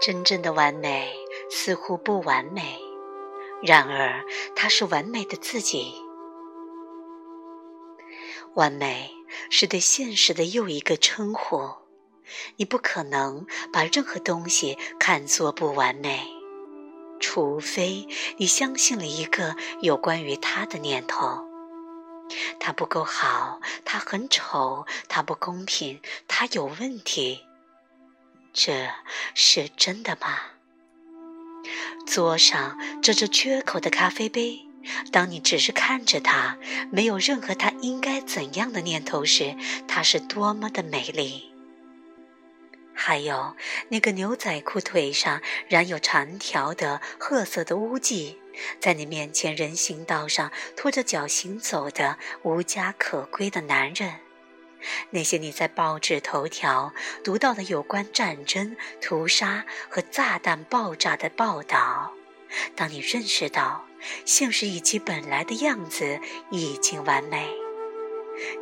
真正的完美似乎不完美，然而它是完美的自己。完美是对现实的又一个称呼。你不可能把任何东西看作不完美，除非你相信了一个有关于它的念头：它不够好，它很丑，它不公平，它有问题。这是真的吗？桌上这只缺口的咖啡杯，当你只是看着它，没有任何它应该怎样的念头时，它是多么的美丽。还有那个牛仔裤腿上染有长条的褐色的污迹，在你面前人行道上拖着脚行走的无家可归的男人，那些你在报纸头条读到的有关战争、屠杀和炸弹爆炸的报道，当你认识到现实以其本来的样子已经完美。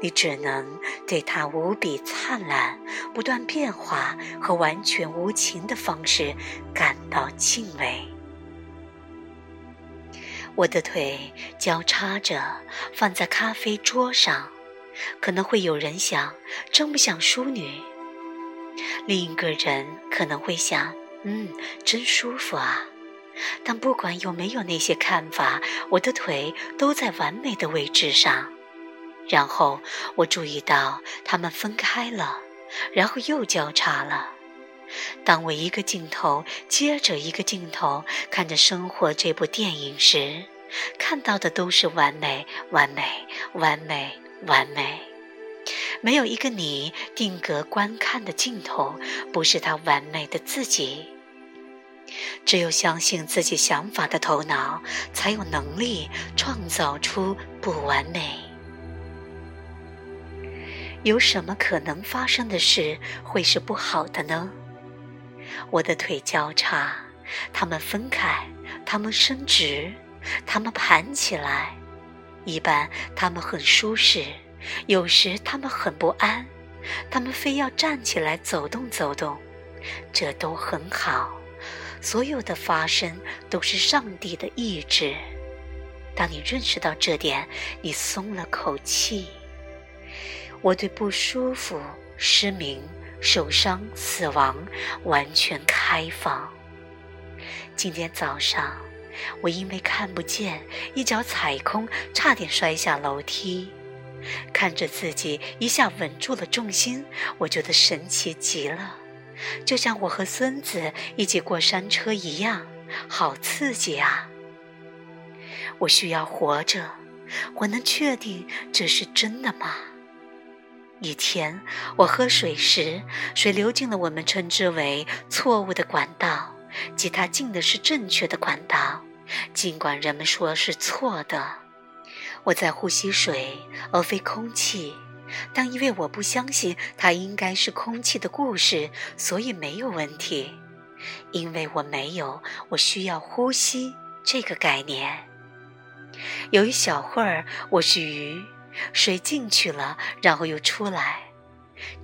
你只能对它无比灿烂、不断变化和完全无情的方式感到敬畏。我的腿交叉着放在咖啡桌上，可能会有人想，真不像淑女。另一个人可能会想，嗯，真舒服啊。但不管有没有那些看法，我的腿都在完美的位置上。然后我注意到他们分开了，然后又交叉了。当我一个镜头接着一个镜头看着《生活》这部电影时，看到的都是完美、完美、完美、完美。没有一个你定格观看的镜头不是他完美的自己。只有相信自己想法的头脑，才有能力创造出不完美。有什么可能发生的事会是不好的呢？我的腿交叉，它们分开，它们伸直，它们盘起来。一般它们很舒适，有时它们很不安，它们非要站起来走动走动。这都很好，所有的发生都是上帝的意志。当你认识到这点，你松了口气。我对不舒服、失明、受伤、死亡完全开放。今天早上，我因为看不见，一脚踩空，差点摔下楼梯。看着自己一下稳住了重心，我觉得神奇极了，就像我和孙子一起过山车一样，好刺激啊！我需要活着，我能确定这是真的吗？以前，我喝水时，水流进了我们称之为错误的管道，即它进的是正确的管道，尽管人们说是错的。我在呼吸水而非空气，但因为我不相信它应该是空气的故事，所以没有问题。因为我没有我需要呼吸这个概念。有一小会儿，我是鱼。水进去了，然后又出来，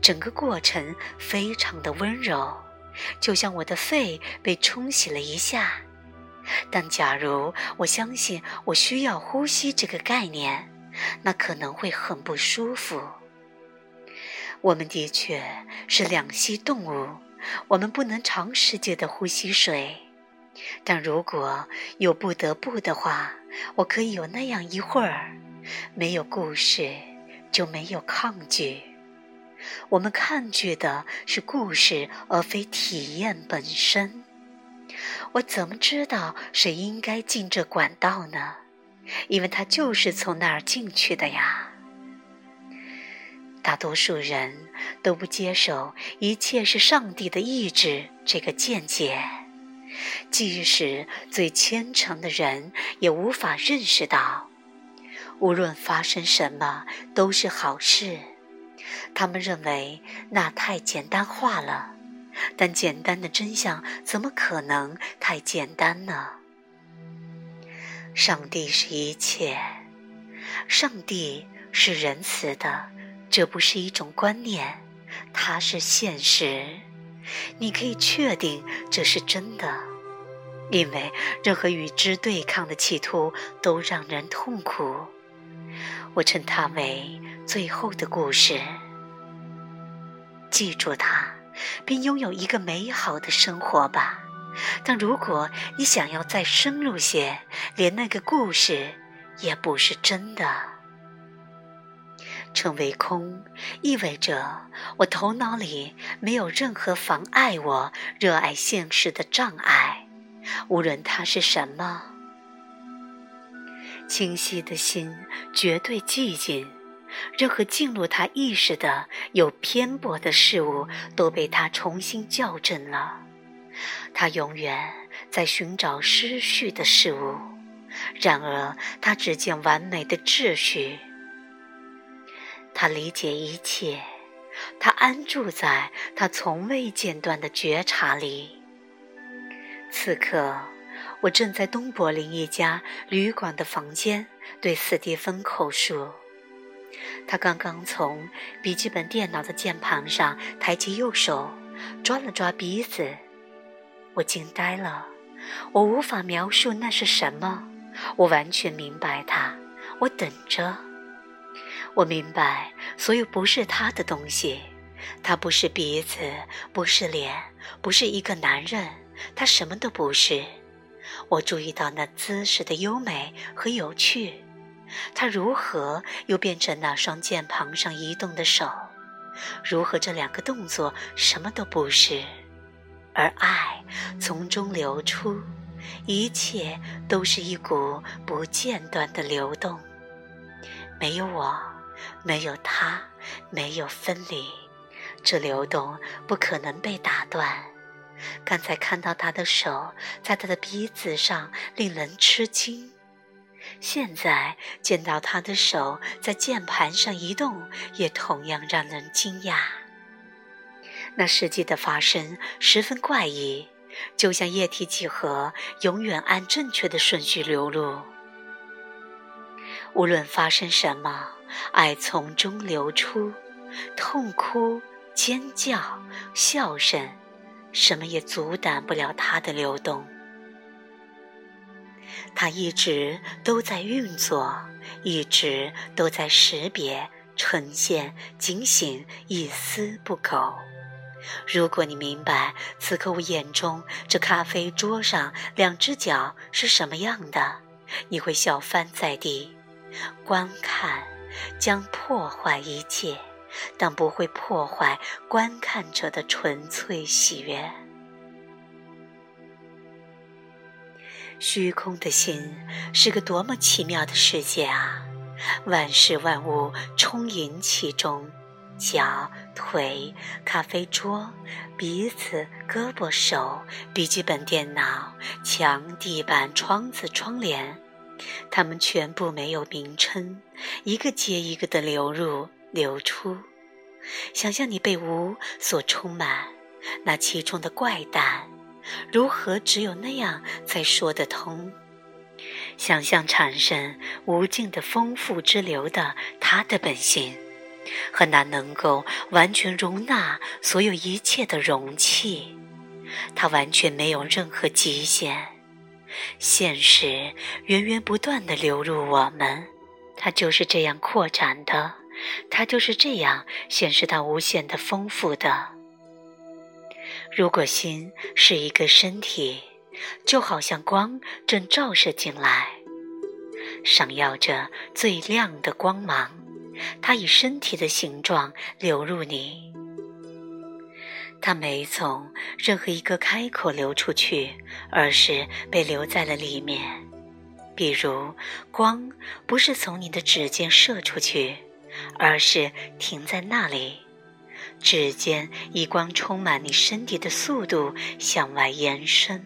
整个过程非常的温柔，就像我的肺被冲洗了一下。但假如我相信我需要呼吸这个概念，那可能会很不舒服。我们的确是两栖动物，我们不能长时间的呼吸水。但如果有不得不的话，我可以有那样一会儿。没有故事，就没有抗拒。我们抗拒的是故事，而非体验本身。我怎么知道谁应该进这管道呢？因为他就是从那儿进去的呀。大多数人都不接受一切是上帝的意志这个见解，即使最虔诚的人也无法认识到。无论发生什么都是好事，他们认为那太简单化了。但简单的真相怎么可能太简单呢？上帝是一切，上帝是仁慈的，这不是一种观念，它是现实。你可以确定这是真的，因为任何与之对抗的企图都让人痛苦。我称它为最后的故事。记住它，并拥有一个美好的生活吧。但如果你想要再深入些，连那个故事也不是真的。成为空，意味着我头脑里没有任何妨碍我热爱现实的障碍，无论它是什么。清晰的心绝对寂静，任何进入他意识的有偏颇的事物都被他重新校正了。他永远在寻找失序的事物，然而他只见完美的秩序。他理解一切，他安住在他从未间断的觉察里。此刻，我正在东柏林一家旅馆的房间对斯蒂芬口述。他刚刚从笔记本电脑的键盘上抬起右手，抓了抓鼻子。我惊呆了，我无法描述那是什么。我完全明白他，我等着。我明白，所有不是他的东西，他不是鼻子，不是脸，不是一个男人，他什么都不是。我注意到那姿势的优美和有趣，他如何又变成那双键盘上移动的手？如何这两个动作什么都不是，而爱从中流出，一切都是一股不间断的流动，没有我。没有他，没有分离，这流动不可能被打断。刚才看到他的手在他的鼻子上，令人吃惊；现在见到他的手在键盘上移动，也同样让人惊讶。那世纪的发生十分怪异，就像液体几何永远按正确的顺序流露。无论发生什么。爱从中流出，痛哭、尖叫、笑声，什么也阻挡不了它的流动。它一直都在运作，一直都在识别、呈现、警醒，一丝不苟。如果你明白此刻我眼中这咖啡桌上两只脚是什么样的，你会笑翻在地，观看。将破坏一切，但不会破坏观看者的纯粹喜悦。虚空的心是个多么奇妙的世界啊！万事万物充盈其中，脚、腿、咖啡桌、鼻子、胳膊、手、笔记本电脑、墙、地板、窗子、窗帘。它们全部没有名称，一个接一个的流入、流出。想象你被无所充满，那其中的怪诞，如何只有那样才说得通？想象产生无尽的丰富之流的它的本性，和那能够完全容纳所有一切的容器，它完全没有任何极限。现实源源不断地流入我们，它就是这样扩展的，它就是这样显示它无限的丰富的。如果心是一个身体，就好像光正照射进来，闪耀着最亮的光芒，它以身体的形状流入你。它没从任何一个开口流出去，而是被留在了里面。比如，光不是从你的指尖射出去，而是停在那里。指尖以光充满你身体的速度向外延伸。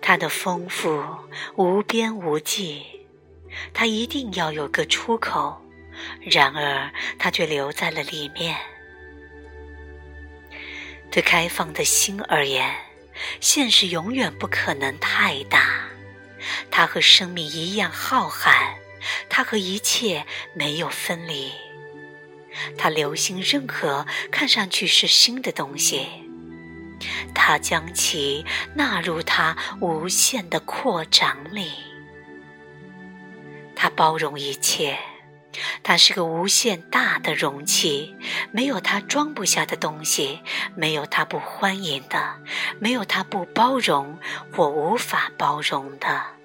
它的丰富无边无际，它一定要有个出口，然而它却留在了里面。对开放的心而言，现实永远不可能太大。它和生命一样浩瀚，它和一切没有分离。他留心任何看上去是新的东西，他将其纳入他无限的扩展里。他包容一切。它是个无限大的容器，没有它装不下的东西，没有它不欢迎的，没有它不包容或无法包容的。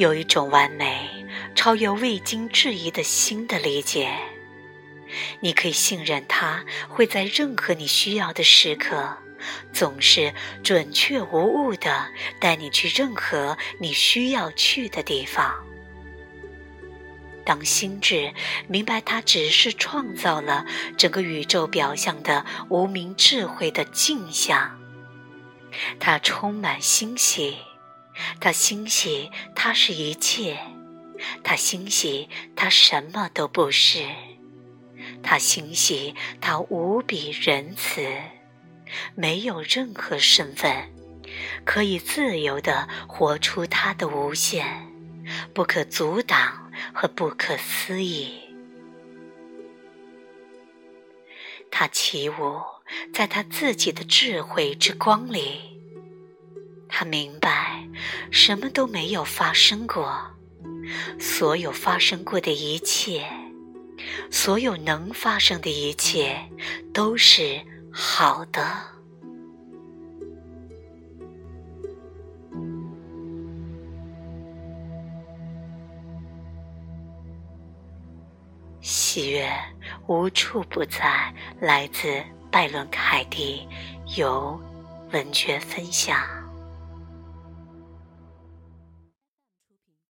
有一种完美，超越未经质疑的新的理解，你可以信任它会在任何你需要的时刻，总是准确无误的带你去任何你需要去的地方。当心智明白，它只是创造了整个宇宙表象的无名智慧的镜像，它充满欣喜，他欣喜，他是一切，他欣喜，他什么都不是，他欣喜，他无比仁慈，没有任何身份，可以自由地活出他的无限，不可阻挡。和不可思议，他起舞在他自己的智慧之光里。他明白，什么都没有发生过，所有发生过的一切，所有能发生的一切，都是好的。喜悦无处不在，来自拜伦·凯蒂，由文娟分享。